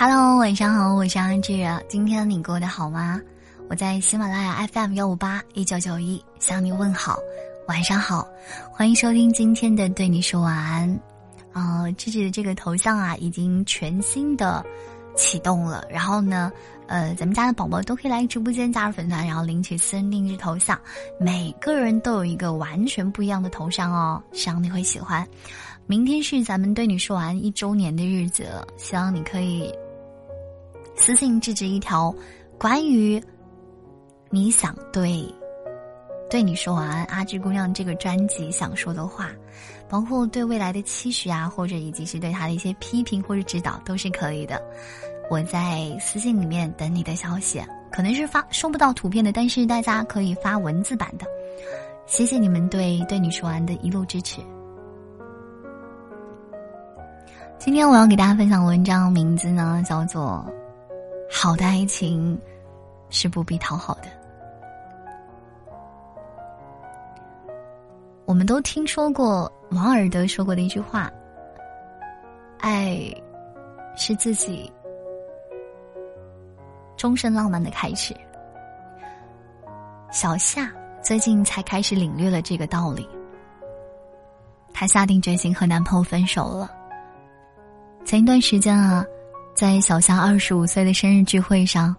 Hello，晚上好，我是安志。今天你过得好吗？我在喜马拉雅 FM 幺五八一九九一向你问好，晚上好，欢迎收听今天的对你说晚安。呃，志志的这个头像啊，已经全新的启动了。然后呢，呃，咱们家的宝宝都可以来直播间加入粉团，然后领取私人定制头像。每个人都有一个完全不一样的头像哦，希望你会喜欢。明天是咱们对你说完一周年的日子，希望你可以。私信志志一条，关于你想对对你说完阿志姑娘这个专辑想说的话，包括对未来的期许啊，或者以及是对他的一些批评或者指导都是可以的。我在私信里面等你的消息，可能是发收不到图片的，但是大家可以发文字版的。谢谢你们对对你说完的一路支持。今天我要给大家分享的文章名字呢，叫做。好的爱情是不必讨好的。我们都听说过王尔德说过的一句话：“爱是自己终身浪漫的开始。”小夏最近才开始领略了这个道理。她下定决心和男朋友分手了。前一段时间啊。在小夏二十五岁的生日聚会上，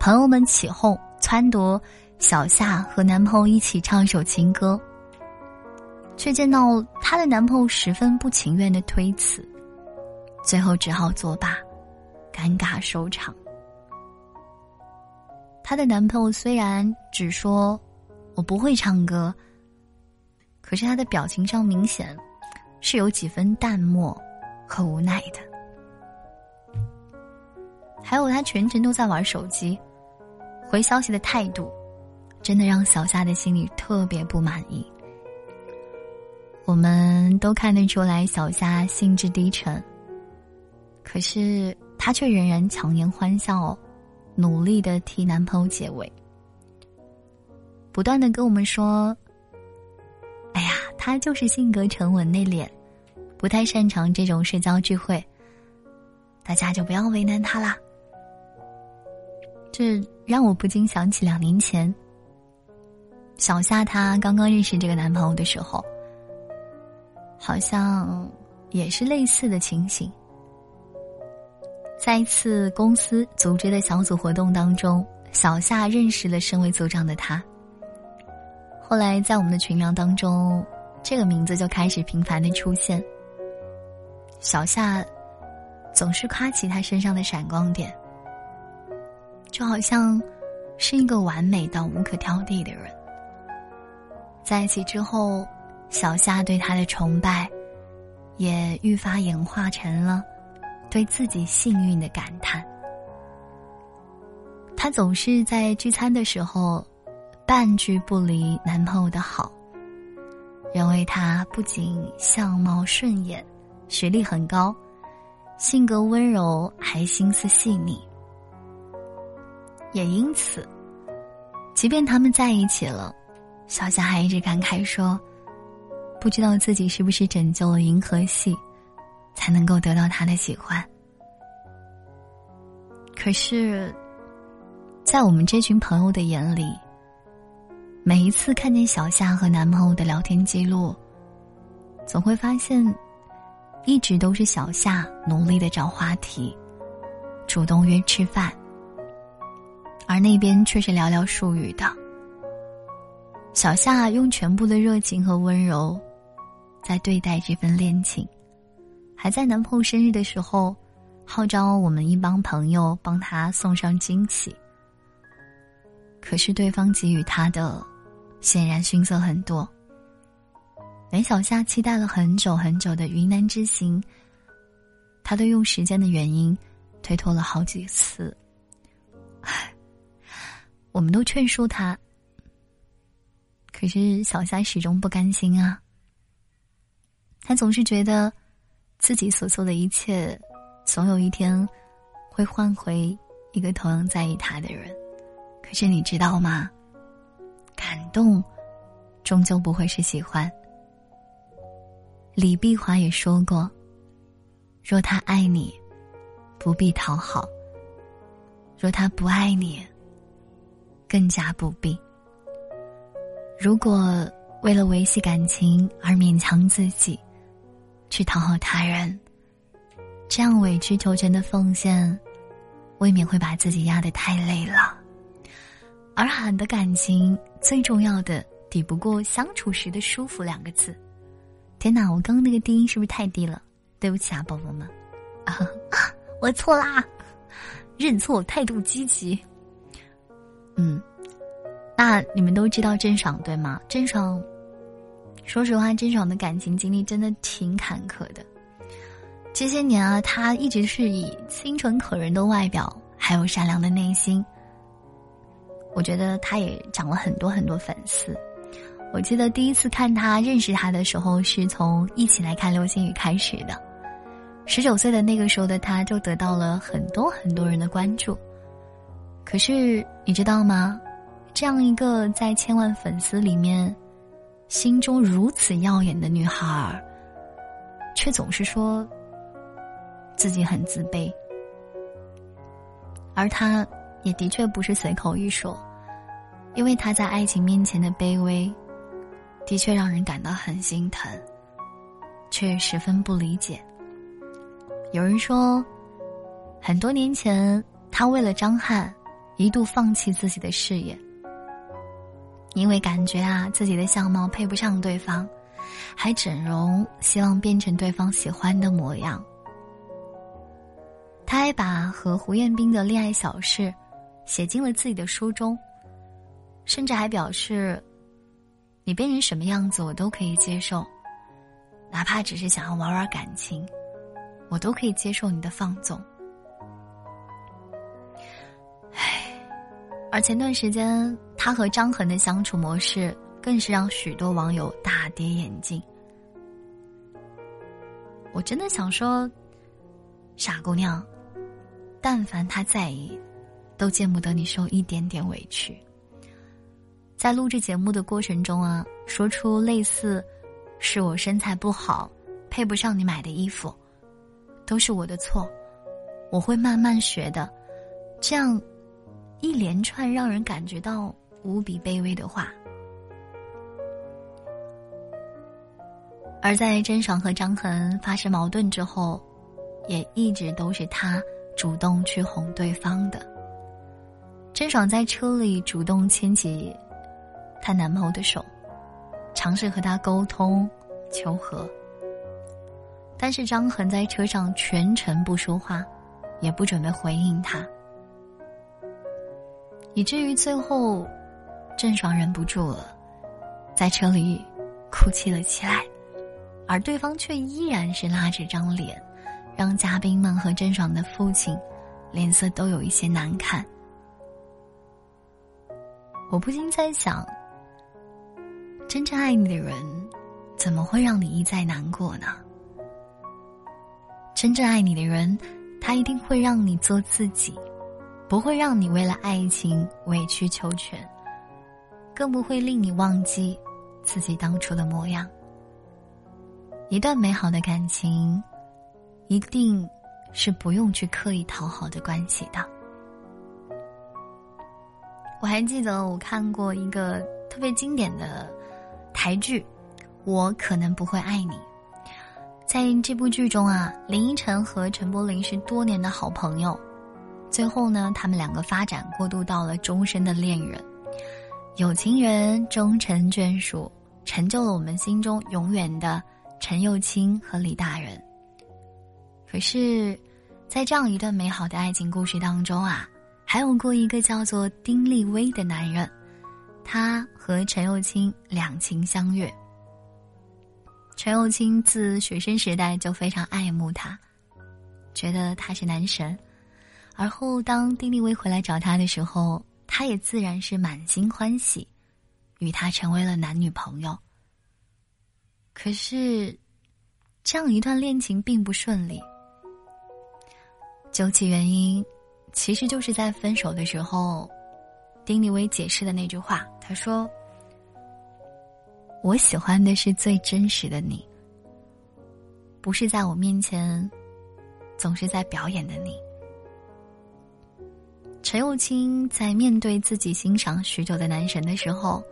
朋友们起哄撺掇小夏和男朋友一起唱一首情歌，却见到她的男朋友十分不情愿的推辞，最后只好作罢，尴尬收场。她的男朋友虽然只说“我不会唱歌”，可是他的表情上明显是有几分淡漠和无奈的。还有他全程都在玩手机，回消息的态度，真的让小夏的心里特别不满意。我们都看得出来小夏兴致低沉，可是她却仍然强颜欢笑，努力的替男朋友解围，不断的跟我们说：“哎呀，他就是性格沉稳内敛，不太擅长这种社交聚会，大家就不要为难他啦。”这让我不禁想起两年前，小夏她刚刚认识这个男朋友的时候，好像也是类似的情形。在一次公司组织的小组活动当中，小夏认识了身为组长的他。后来在我们的群聊当中，这个名字就开始频繁的出现。小夏总是夸起他身上的闪光点。就好像是一个完美到无可挑剔的人。在一起之后，小夏对他的崇拜，也愈发演化成了对自己幸运的感叹。她总是在聚餐的时候，半句不离男朋友的好，认为他不仅相貌顺眼，学历很高，性格温柔，还心思细腻。也因此，即便他们在一起了，小夏还一直感慨说：“不知道自己是不是拯救了银河系，才能够得到他的喜欢。”可是，在我们这群朋友的眼里，每一次看见小夏和男朋友的聊天记录，总会发现，一直都是小夏努力的找话题，主动约吃饭。而那边却是寥寥数语的。小夏用全部的热情和温柔，在对待这份恋情，还在男朋友生日的时候，号召我们一帮朋友帮他送上惊喜。可是对方给予他的，显然逊色很多。连小夏期待了很久很久的云南之行，他都用时间的原因，推脱了好几次。我们都劝说他，可是小夏始终不甘心啊。他总是觉得，自己所做的一切，总有一天会换回一个同样在意他的人。可是你知道吗？感动，终究不会是喜欢。李碧华也说过：“若他爱你，不必讨好。若他不爱你，更加不必。如果为了维系感情而勉强自己，去讨好他人，这样委曲求全的奉献，未免会把自己压得太累了。而喊的感情，最重要的抵不过相处时的舒服两个字。天哪，我刚刚那个低音是不是太低了？对不起啊，宝宝们，啊，我错啦，认错，态度积极。嗯，那你们都知道郑爽对吗？郑爽，说实话，郑爽的感情经历真的挺坎坷的。这些年啊，她一直是以清纯可人的外表，还有善良的内心。我觉得她也涨了很多很多粉丝。我记得第一次看他、认识他的时候，是从一起来看流星雨开始的。十九岁的那个时候的他，就得到了很多很多人的关注。可是你知道吗？这样一个在千万粉丝里面，心中如此耀眼的女孩儿，却总是说自己很自卑。而她也的确不是随口一说，因为她在爱情面前的卑微。的确让人感到很心疼，却十分不理解。有人说，很多年前她为了张翰，一度放弃自己的事业，因为感觉啊自己的相貌配不上对方，还整容，希望变成对方喜欢的模样。他还把和胡彦斌的恋爱小事写进了自己的书中，甚至还表示。你变成什么样子，我都可以接受，哪怕只是想要玩玩感情，我都可以接受你的放纵。而前段时间他和张恒的相处模式，更是让许多网友大跌眼镜。我真的想说，傻姑娘，但凡他在意，都见不得你受一点点委屈。在录制节目的过程中啊，说出类似“是我身材不好，配不上你买的衣服”，都是我的错，我会慢慢学的。这样一连串让人感觉到无比卑微的话。而在甄爽和张恒发生矛盾之后，也一直都是他主动去哄对方的。甄爽在车里主动牵起。她男朋友的手，尝试和他沟通求和，但是张恒在车上全程不说话，也不准备回应他，以至于最后，郑爽忍不住了，在车里哭泣了起来，而对方却依然是拉着张脸，让嘉宾们和郑爽的父亲脸色都有一些难看。我不禁在想。真正爱你的人，怎么会让你一再难过呢？真正爱你的人，他一定会让你做自己，不会让你为了爱情委曲求全，更不会令你忘记自己当初的模样。一段美好的感情，一定是不用去刻意讨好的关系的。我还记得我看过一个特别经典的。台剧，我可能不会爱你。在这部剧中啊，林依晨和陈柏霖是多年的好朋友，最后呢，他们两个发展过渡到了终身的恋人，有情人终成眷属，成就了我们心中永远的陈幼卿和李大人。可是，在这样一段美好的爱情故事当中啊，还有过一个叫做丁立威的男人。他和陈幼卿两情相悦。陈幼卿自学生时代就非常爱慕他，觉得他是男神。而后当丁立威回来找他的时候，他也自然是满心欢喜，与他成为了男女朋友。可是，这样一段恋情并不顺利。究其原因，其实就是在分手的时候。丁立威解释的那句话，他说：“我喜欢的是最真实的你，不是在我面前总是在表演的你。陈幼卿在面对自己欣赏许久的男神的时候，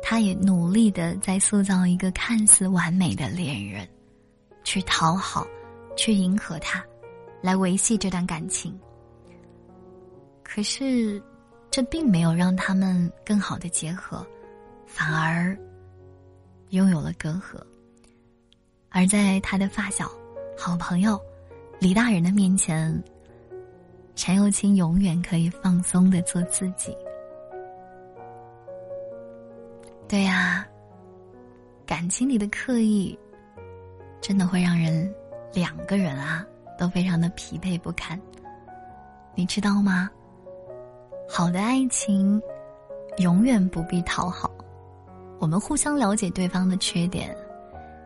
他也努力的在塑造一个看似完美的恋人，去讨好，去迎合他，来维系这段感情。可是，这并没有让他们更好的结合，反而拥有了隔阂。而在他的发小、好朋友李大人的面前，陈幼卿永远可以放松的做自己。对呀，感情里的刻意，真的会让人两个人啊都非常的疲惫不堪。你知道吗？好的爱情，永远不必讨好。我们互相了解对方的缺点，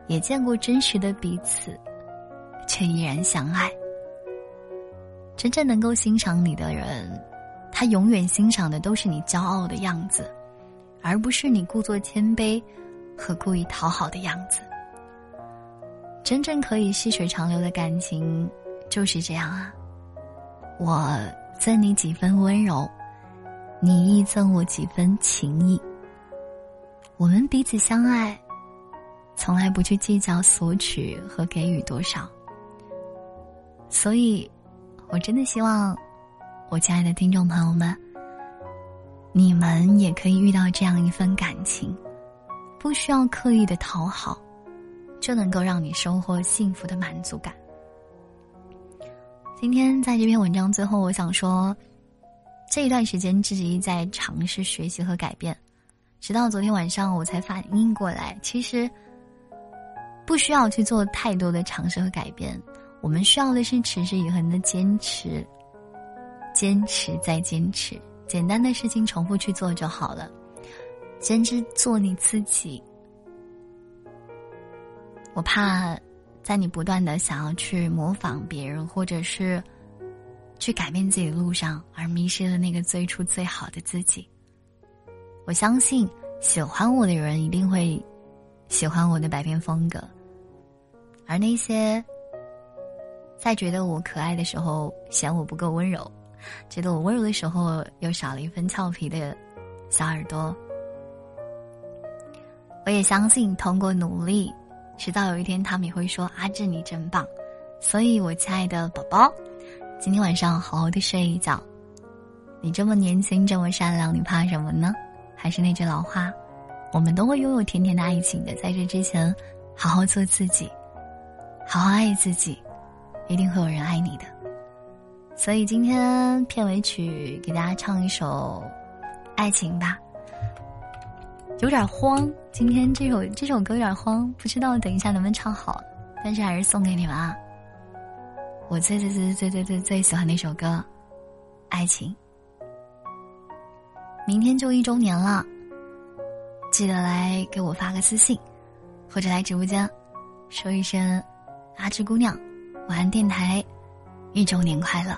也见过真实的彼此，却依然相爱。真正能够欣赏你的人，他永远欣赏的都是你骄傲的样子，而不是你故作谦卑和故意讨好的样子。真正可以细水长流的感情，就是这样啊。我赠你几分温柔。你亦赠我几分情谊。我们彼此相爱，从来不去计较索取和给予多少。所以，我真的希望，我亲爱的听众朋友们，你们也可以遇到这样一份感情，不需要刻意的讨好，就能够让你收获幸福的满足感。今天在这篇文章最后，我想说。这一段时间，自己在尝试学习和改变，直到昨天晚上我才反应过来，其实不需要去做太多的尝试和改变，我们需要的是持之以恒的坚持，坚持再坚持，简单的事情重复去做就好了，坚持做你自己。我怕，在你不断的想要去模仿别人，或者是。去改变自己。的路上，而迷失了那个最初最好的自己。我相信喜欢我的人一定会喜欢我的百变风格，而那些在觉得我可爱的时候嫌我不够温柔，觉得我温柔的时候又少了一分俏皮的小耳朵，我也相信通过努力，迟早有一天他们也会说：“阿志你真棒。”所以，我亲爱的宝宝。今天晚上好好的睡一觉。你这么年轻，这么善良，你怕什么呢？还是那句老话，我们都会拥有甜甜的爱情的。在这之前，好好做自己，好好爱自己，一定会有人爱你的。所以今天片尾曲给大家唱一首《爱情》吧。有点慌，今天这首这首歌有点慌，不知道等一下能不能唱好，但是还是送给你们啊。我最最最最最最最喜欢的一首歌，《爱情》。明天就一周年了，记得来给我发个私信，或者来直播间，说一声“阿芝姑娘，晚安电台，一周年快乐”。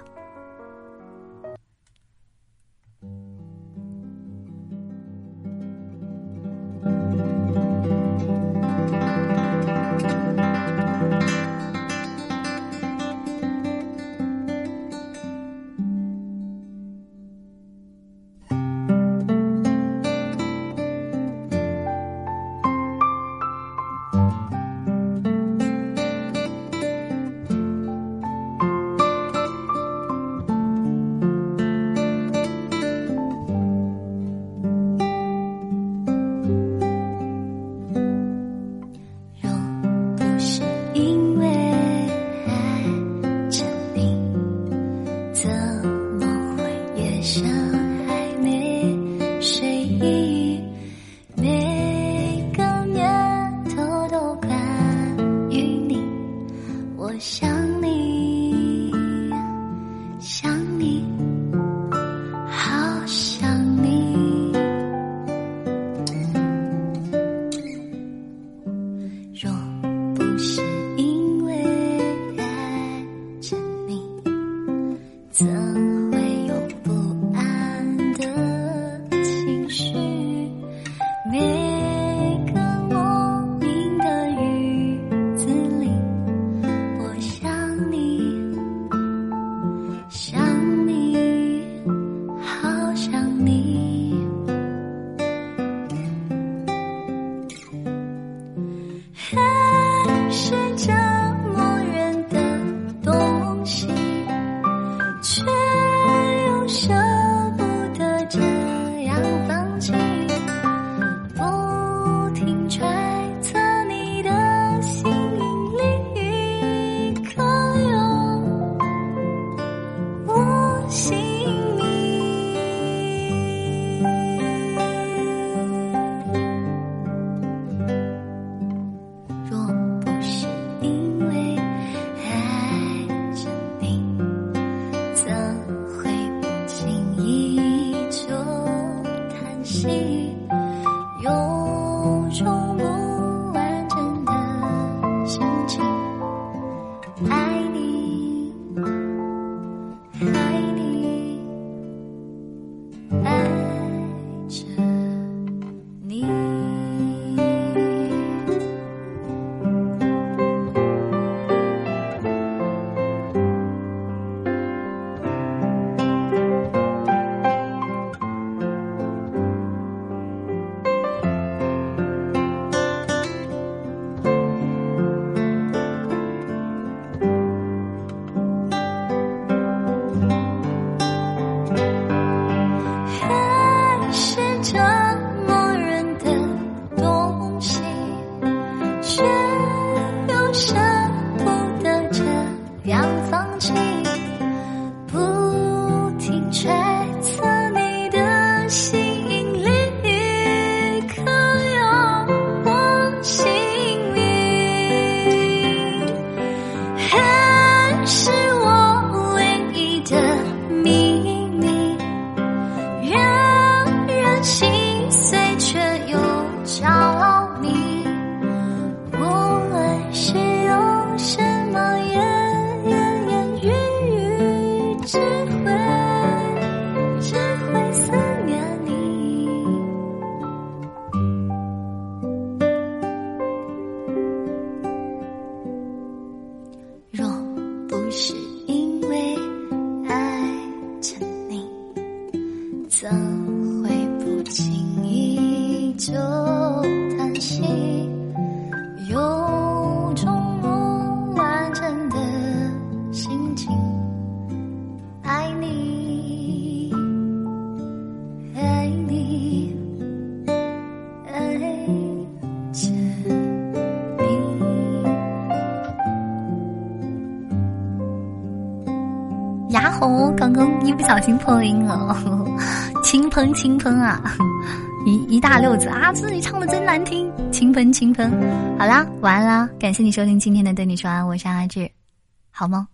破音了，清喷清喷啊，一一大溜子啊，自己唱的真难听，清喷清喷，好啦，晚安啦，感谢你收听今天的对你说啊安，我是阿志，好梦。